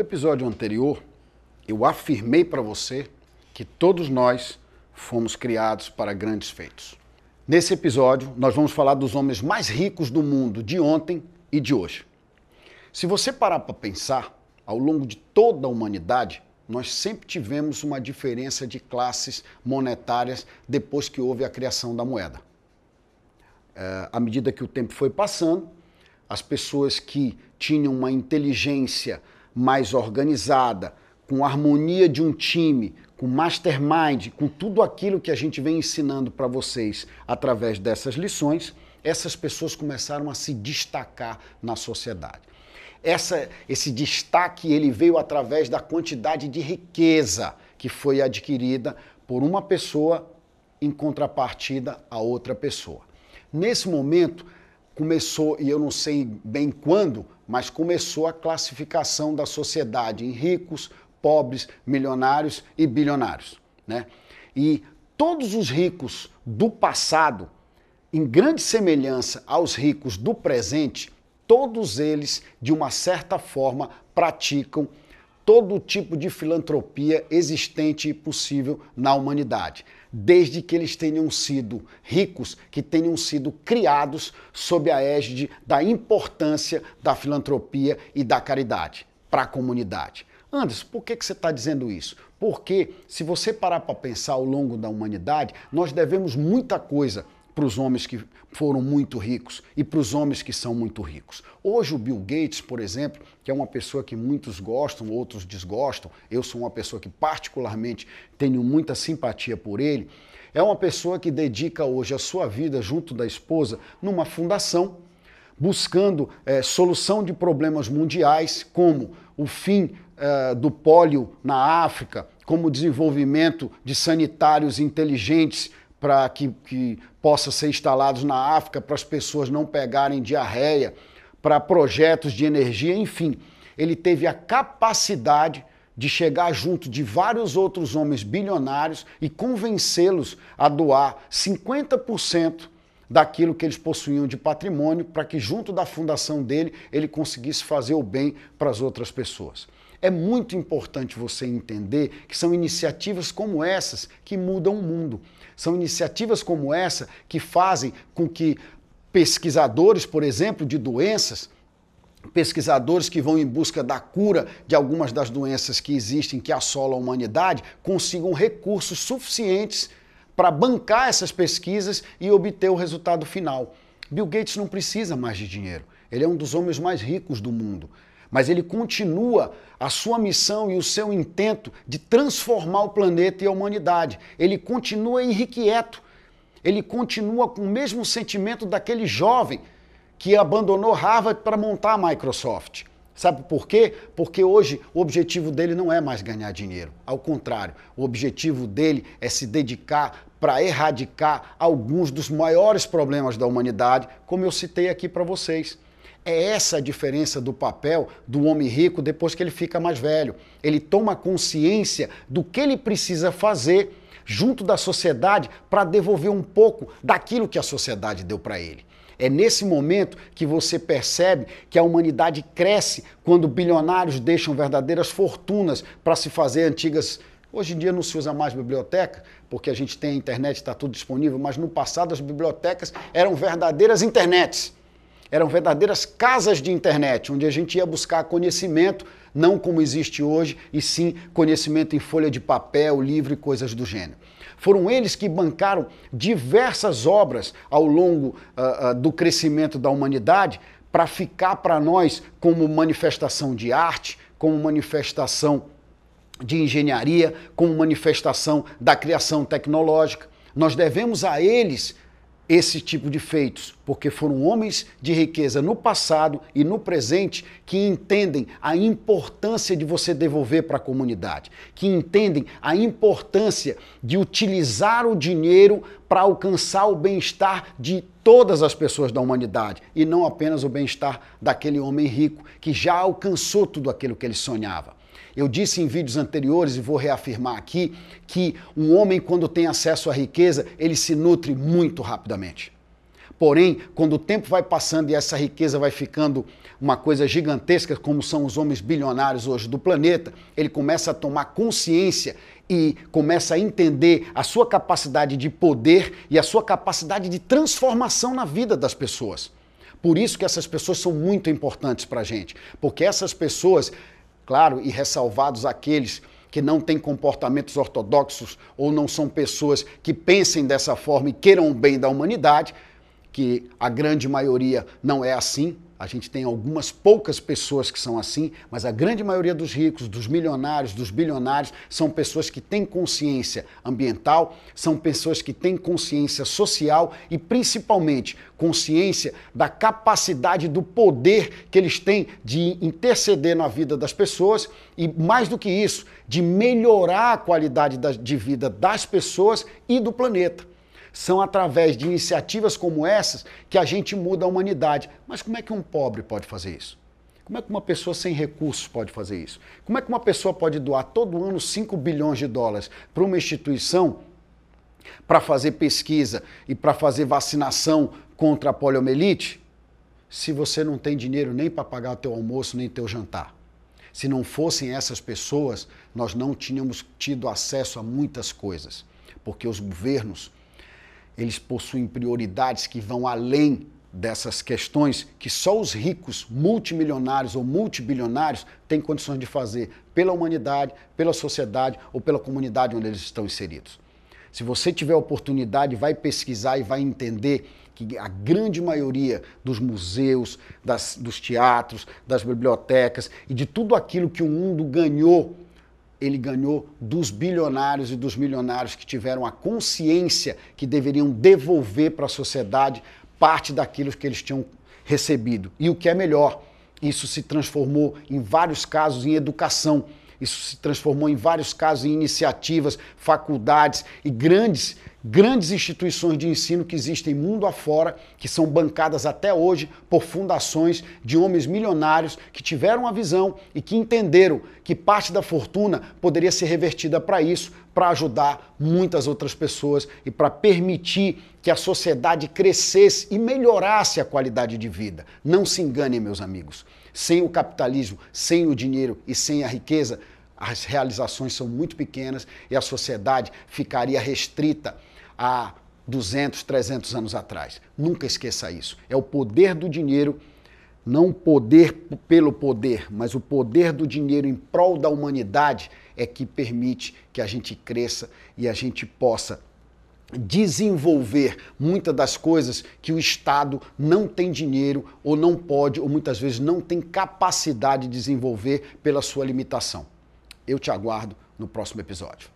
No episódio anterior, eu afirmei para você que todos nós fomos criados para grandes feitos. Nesse episódio, nós vamos falar dos homens mais ricos do mundo de ontem e de hoje. Se você parar para pensar, ao longo de toda a humanidade, nós sempre tivemos uma diferença de classes monetárias depois que houve a criação da moeda. É, à medida que o tempo foi passando, as pessoas que tinham uma inteligência mais organizada, com harmonia de um time, com mastermind, com tudo aquilo que a gente vem ensinando para vocês através dessas lições, essas pessoas começaram a se destacar na sociedade. Essa, esse destaque ele veio através da quantidade de riqueza que foi adquirida por uma pessoa em contrapartida a outra pessoa. Nesse momento, começou, e eu não sei bem quando, mas começou a classificação da sociedade em ricos, pobres, milionários e bilionários. Né? E todos os ricos do passado, em grande semelhança aos ricos do presente, todos eles, de uma certa forma, praticam todo tipo de filantropia existente e possível na humanidade, desde que eles tenham sido ricos, que tenham sido criados sob a égide da importância da filantropia e da caridade para a comunidade. Anderson, por que, que você está dizendo isso? Porque, se você parar para pensar ao longo da humanidade, nós devemos muita coisa para os homens que foram muito ricos e para os homens que são muito ricos. Hoje, o Bill Gates, por exemplo, que é uma pessoa que muitos gostam, outros desgostam, eu sou uma pessoa que, particularmente, tenho muita simpatia por ele. É uma pessoa que dedica hoje a sua vida, junto da esposa, numa fundação, buscando é, solução de problemas mundiais, como o fim é, do pólio na África, como desenvolvimento de sanitários inteligentes para que, que possa ser instalados na África para as pessoas não pegarem diarreia, para projetos de energia, enfim. Ele teve a capacidade de chegar junto de vários outros homens bilionários e convencê-los a doar 50% daquilo que eles possuíam de patrimônio para que junto da fundação dele ele conseguisse fazer o bem para as outras pessoas. É muito importante você entender que são iniciativas como essas que mudam o mundo. São iniciativas como essa que fazem com que pesquisadores, por exemplo, de doenças, pesquisadores que vão em busca da cura de algumas das doenças que existem, que assolam a humanidade, consigam recursos suficientes para bancar essas pesquisas e obter o resultado final. Bill Gates não precisa mais de dinheiro. Ele é um dos homens mais ricos do mundo mas ele continua a sua missão e o seu intento de transformar o planeta e a humanidade. Ele continua irrequieto. Ele continua com o mesmo sentimento daquele jovem que abandonou Harvard para montar a Microsoft. Sabe por quê? Porque hoje o objetivo dele não é mais ganhar dinheiro. Ao contrário, o objetivo dele é se dedicar para erradicar alguns dos maiores problemas da humanidade, como eu citei aqui para vocês. É essa a diferença do papel do homem rico depois que ele fica mais velho. Ele toma consciência do que ele precisa fazer junto da sociedade para devolver um pouco daquilo que a sociedade deu para ele. É nesse momento que você percebe que a humanidade cresce quando bilionários deixam verdadeiras fortunas para se fazer antigas. Hoje em dia não se usa mais biblioteca, porque a gente tem a internet, está tudo disponível, mas no passado as bibliotecas eram verdadeiras internets eram verdadeiras casas de internet, onde a gente ia buscar conhecimento, não como existe hoje, e sim conhecimento em folha de papel, livro e coisas do gênero. Foram eles que bancaram diversas obras ao longo uh, uh, do crescimento da humanidade para ficar para nós como manifestação de arte, como manifestação de engenharia, como manifestação da criação tecnológica. Nós devemos a eles esse tipo de feitos, porque foram homens de riqueza no passado e no presente que entendem a importância de você devolver para a comunidade, que entendem a importância de utilizar o dinheiro para alcançar o bem-estar de todas as pessoas da humanidade e não apenas o bem-estar daquele homem rico que já alcançou tudo aquilo que ele sonhava. Eu disse em vídeos anteriores e vou reafirmar aqui que um homem, quando tem acesso à riqueza, ele se nutre muito rapidamente. Porém, quando o tempo vai passando e essa riqueza vai ficando uma coisa gigantesca, como são os homens bilionários hoje do planeta, ele começa a tomar consciência e começa a entender a sua capacidade de poder e a sua capacidade de transformação na vida das pessoas. Por isso que essas pessoas são muito importantes para a gente, porque essas pessoas, claro, e ressalvados aqueles que não têm comportamentos ortodoxos ou não são pessoas que pensem dessa forma e queiram o bem da humanidade, que a grande maioria não é assim, a gente tem algumas poucas pessoas que são assim, mas a grande maioria dos ricos, dos milionários, dos bilionários, são pessoas que têm consciência ambiental, são pessoas que têm consciência social e principalmente consciência da capacidade do poder que eles têm de interceder na vida das pessoas e, mais do que isso, de melhorar a qualidade de vida das pessoas e do planeta. São através de iniciativas como essas que a gente muda a humanidade. Mas como é que um pobre pode fazer isso? Como é que uma pessoa sem recursos pode fazer isso? Como é que uma pessoa pode doar todo ano 5 bilhões de dólares para uma instituição para fazer pesquisa e para fazer vacinação contra a poliomielite, se você não tem dinheiro nem para pagar o teu almoço nem teu jantar? Se não fossem essas pessoas, nós não tínhamos tido acesso a muitas coisas, porque os governos eles possuem prioridades que vão além dessas questões que só os ricos, multimilionários ou multibilionários têm condições de fazer pela humanidade, pela sociedade ou pela comunidade onde eles estão inseridos. Se você tiver oportunidade, vai pesquisar e vai entender que a grande maioria dos museus, das, dos teatros, das bibliotecas e de tudo aquilo que o mundo ganhou ele ganhou dos bilionários e dos milionários que tiveram a consciência que deveriam devolver para a sociedade parte daquilo que eles tinham recebido. E o que é melhor, isso se transformou em vários casos em educação. Isso se transformou em vários casos em iniciativas, faculdades e grandes grandes instituições de ensino que existem mundo afora, que são bancadas até hoje por fundações de homens milionários que tiveram a visão e que entenderam que parte da fortuna poderia ser revertida para isso, para ajudar muitas outras pessoas e para permitir que a sociedade crescesse e melhorasse a qualidade de vida. Não se enganem, meus amigos. Sem o capitalismo, sem o dinheiro e sem a riqueza, as realizações são muito pequenas e a sociedade ficaria restrita há 200, 300 anos atrás. Nunca esqueça isso. É o poder do dinheiro, não o poder pelo poder, mas o poder do dinheiro em prol da humanidade é que permite que a gente cresça e a gente possa desenvolver muitas das coisas que o Estado não tem dinheiro ou não pode ou muitas vezes não tem capacidade de desenvolver pela sua limitação. Eu te aguardo no próximo episódio.